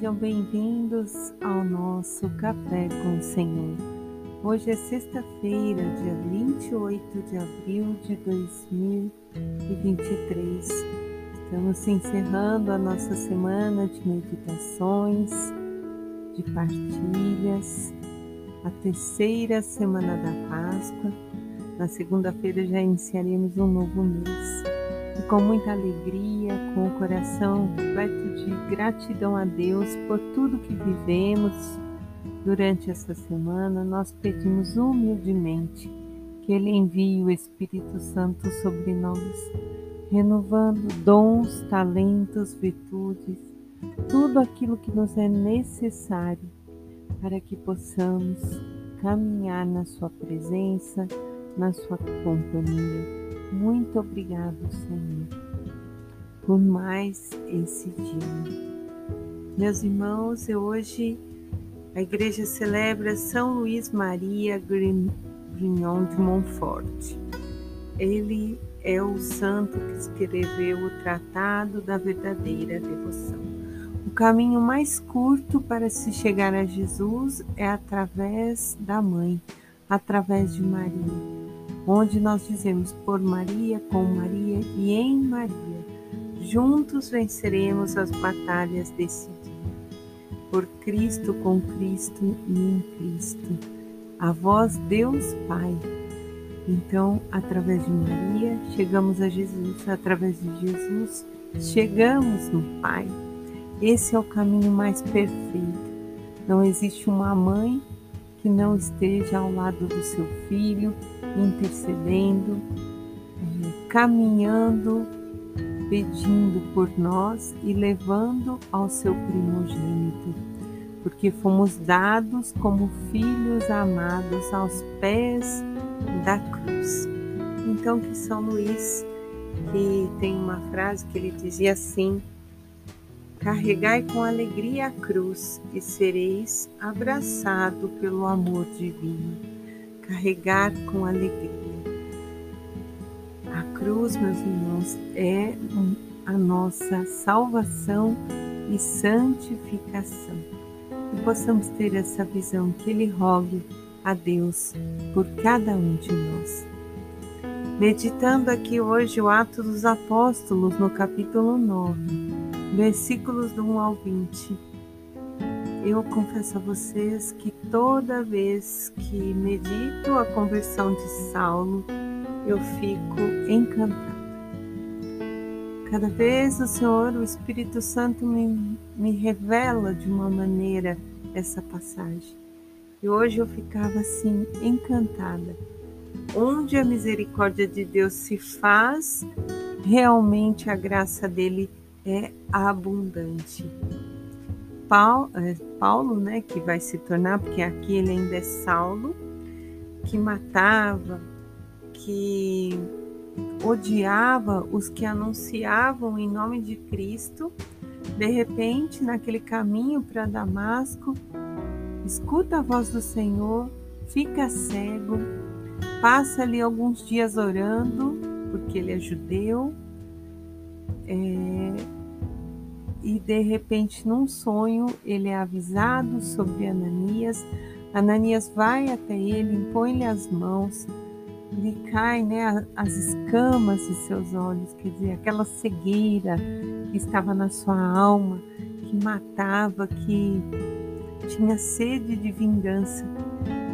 sejam bem-vindos ao nosso Café com o Senhor. Hoje é sexta-feira, dia 28 de abril de 2023. Estamos encerrando a nossa semana de meditações, de partilhas, a terceira semana da Páscoa. Na segunda-feira já iniciaremos um novo mês e com muita alegria, com o coração repleto de gratidão a Deus por tudo que vivemos durante essa semana, nós pedimos humildemente que Ele envie o Espírito Santo sobre nós, renovando dons, talentos, virtudes, tudo aquilo que nos é necessário para que possamos caminhar na Sua presença, na Sua companhia. Muito obrigado, Senhor, por mais esse dia. Meus irmãos, hoje a igreja celebra São Luís Maria Grignon de Montfort. Ele é o santo que escreveu o Tratado da Verdadeira Devoção. O caminho mais curto para se chegar a Jesus é através da Mãe, através de Maria onde nós dizemos por Maria, com Maria e em Maria. Juntos venceremos as batalhas desse dia. Por Cristo, com Cristo e em Cristo. A vós, Deus Pai. Então, através de Maria, chegamos a Jesus, através de Jesus, chegamos no Pai. Esse é o caminho mais perfeito. Não existe uma mãe que não esteja ao lado do seu filho, intercedendo, caminhando, pedindo por nós e levando ao seu primogênito, porque fomos dados como filhos amados aos pés da cruz. Então, que São Luís, que tem uma frase que ele dizia assim: Carregai com alegria a cruz e sereis abraçado pelo amor divino. Carregar com alegria. A cruz, meus irmãos, é a nossa salvação e santificação. E possamos ter essa visão que Ele rogue a Deus por cada um de nós. Meditando aqui hoje o Ato dos Apóstolos, no capítulo 9 versículos do 1 ao 20. Eu confesso a vocês que toda vez que medito a conversão de Saulo, eu fico encantada. Cada vez o Senhor, o Espírito Santo, me, me revela de uma maneira essa passagem. E hoje eu ficava assim, encantada. Onde a misericórdia de Deus se faz, realmente a graça dele é abundante. Paulo, é, Paulo, né, que vai se tornar, porque aqui ele ainda é Saulo, que matava, que odiava os que anunciavam em nome de Cristo, de repente, naquele caminho para Damasco, escuta a voz do Senhor, fica cego, passa ali alguns dias orando, porque ele é judeu, é, e de repente, num sonho, ele é avisado sobre Ananias. Ananias vai até ele, impõe-lhe as mãos, lhe cai né, as escamas de seus olhos, quer dizer, aquela cegueira que estava na sua alma, que matava, que tinha sede de vingança.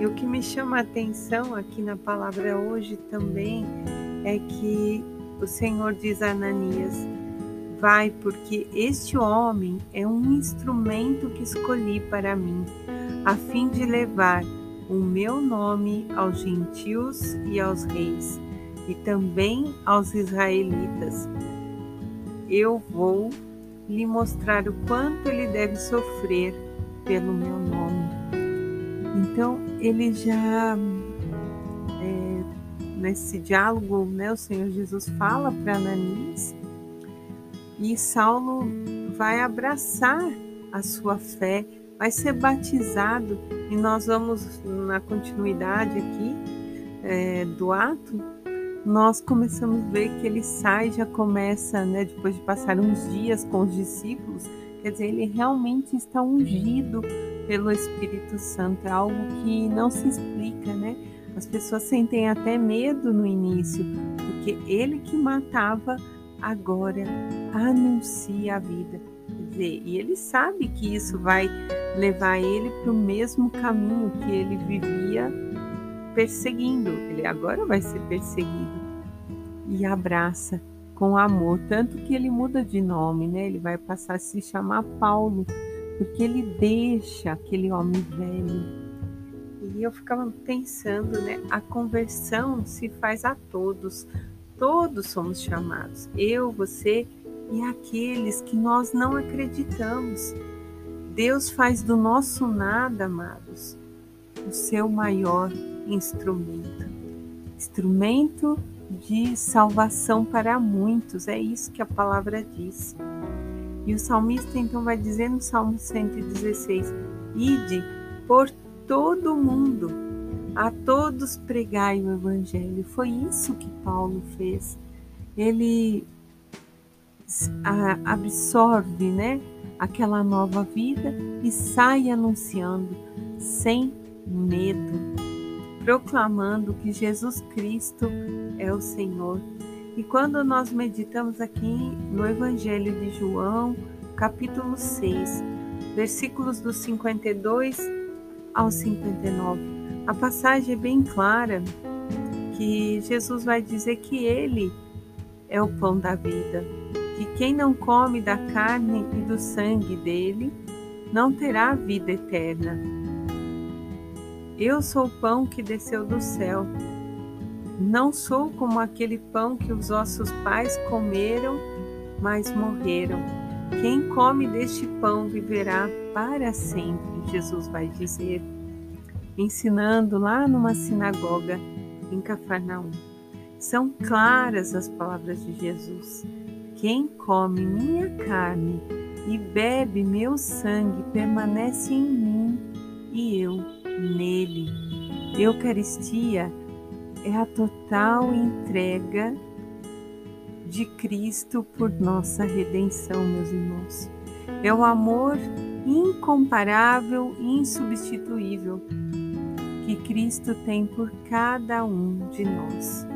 E o que me chama a atenção aqui na palavra hoje também é que o Senhor diz a Ananias: Vai, porque este homem é um instrumento que escolhi para mim, a fim de levar o meu nome aos gentios e aos reis, e também aos israelitas. Eu vou lhe mostrar o quanto ele deve sofrer pelo meu nome. Então, ele já, é, nesse diálogo, né, o Senhor Jesus fala para Ananias e Saulo vai abraçar a sua fé, vai ser batizado, e nós vamos, na continuidade aqui é, do ato, nós começamos a ver que ele sai, já começa, né, depois de passar uns dias com os discípulos, quer dizer, ele realmente está ungido pelo Espírito Santo, é algo que não se explica, né? As pessoas sentem até medo no início, porque ele que matava agora anuncia a vida. Quer dizer, e ele sabe que isso vai levar ele para o mesmo caminho que ele vivia perseguindo. Ele agora vai ser perseguido e abraça com amor, tanto que ele muda de nome, né? Ele vai passar a se chamar Paulo, porque ele deixa aquele homem velho. E eu ficava pensando, né? A conversão se faz a todos. Todos somos chamados. Eu, você e aqueles que nós não acreditamos. Deus faz do nosso nada, amados, o seu maior instrumento. Instrumento de salvação para muitos, é isso que a palavra diz. E o salmista então vai dizer no Salmo 116: Ide por todo o mundo, a todos pregai o evangelho. Foi isso que Paulo fez. Ele absorve, né, aquela nova vida e sai anunciando sem medo proclamando que Jesus Cristo é o Senhor. E quando nós meditamos aqui no Evangelho de João, capítulo 6, versículos dos 52 ao 59, a passagem é bem clara que Jesus vai dizer que ele é o pão da vida, que quem não come da carne e do sangue dele não terá vida eterna eu sou o pão que desceu do céu. Não sou como aquele pão que os vossos pais comeram, mas morreram. Quem come deste pão viverá para sempre, Jesus vai dizer, ensinando lá numa sinagoga em Cafarnaum. São claras as palavras de Jesus. Quem come minha carne e bebe meu sangue permanece em mim e eu nele. Eucaristia é a total entrega de Cristo por nossa redenção, meus irmãos. É o amor incomparável e insubstituível que Cristo tem por cada um de nós.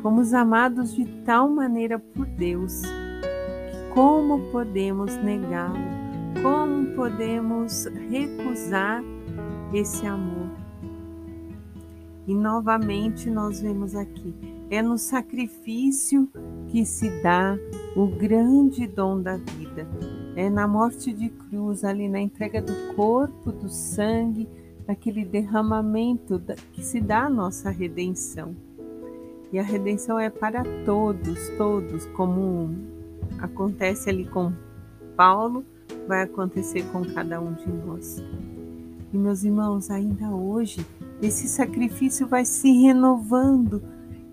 Fomos amados de tal maneira por Deus que como podemos negá-lo? Como podemos recusar esse amor. E novamente nós vemos aqui, é no sacrifício que se dá o grande dom da vida. É na morte de cruz, ali na entrega do corpo, do sangue, naquele derramamento que se dá a nossa redenção. E a redenção é para todos, todos, como acontece ali com Paulo, vai acontecer com cada um de nós. E meus irmãos, ainda hoje, esse sacrifício vai se renovando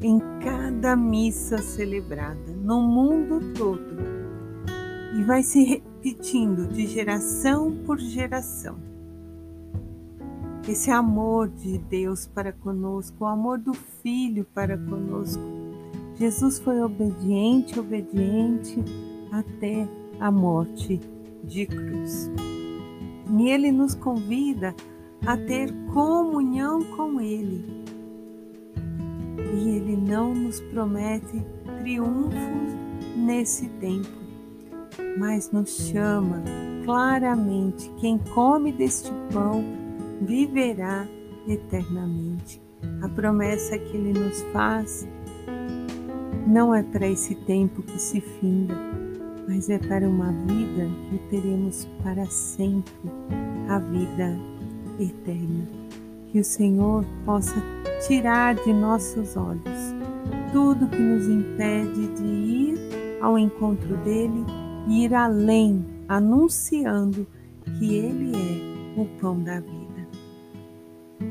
em cada missa celebrada, no mundo todo, e vai se repetindo de geração por geração. Esse amor de Deus para conosco, o amor do Filho para conosco. Jesus foi obediente, obediente até a morte de cruz. E ele nos convida a ter comunhão com ele. E ele não nos promete triunfos nesse tempo, mas nos chama claramente: quem come deste pão viverá eternamente. A promessa que ele nos faz não é para esse tempo que se finda, mas é para uma vida que teremos para sempre a vida eterna. Que o Senhor possa tirar de nossos olhos tudo que nos impede de ir ao encontro dele e ir além, anunciando que ele é o pão da vida.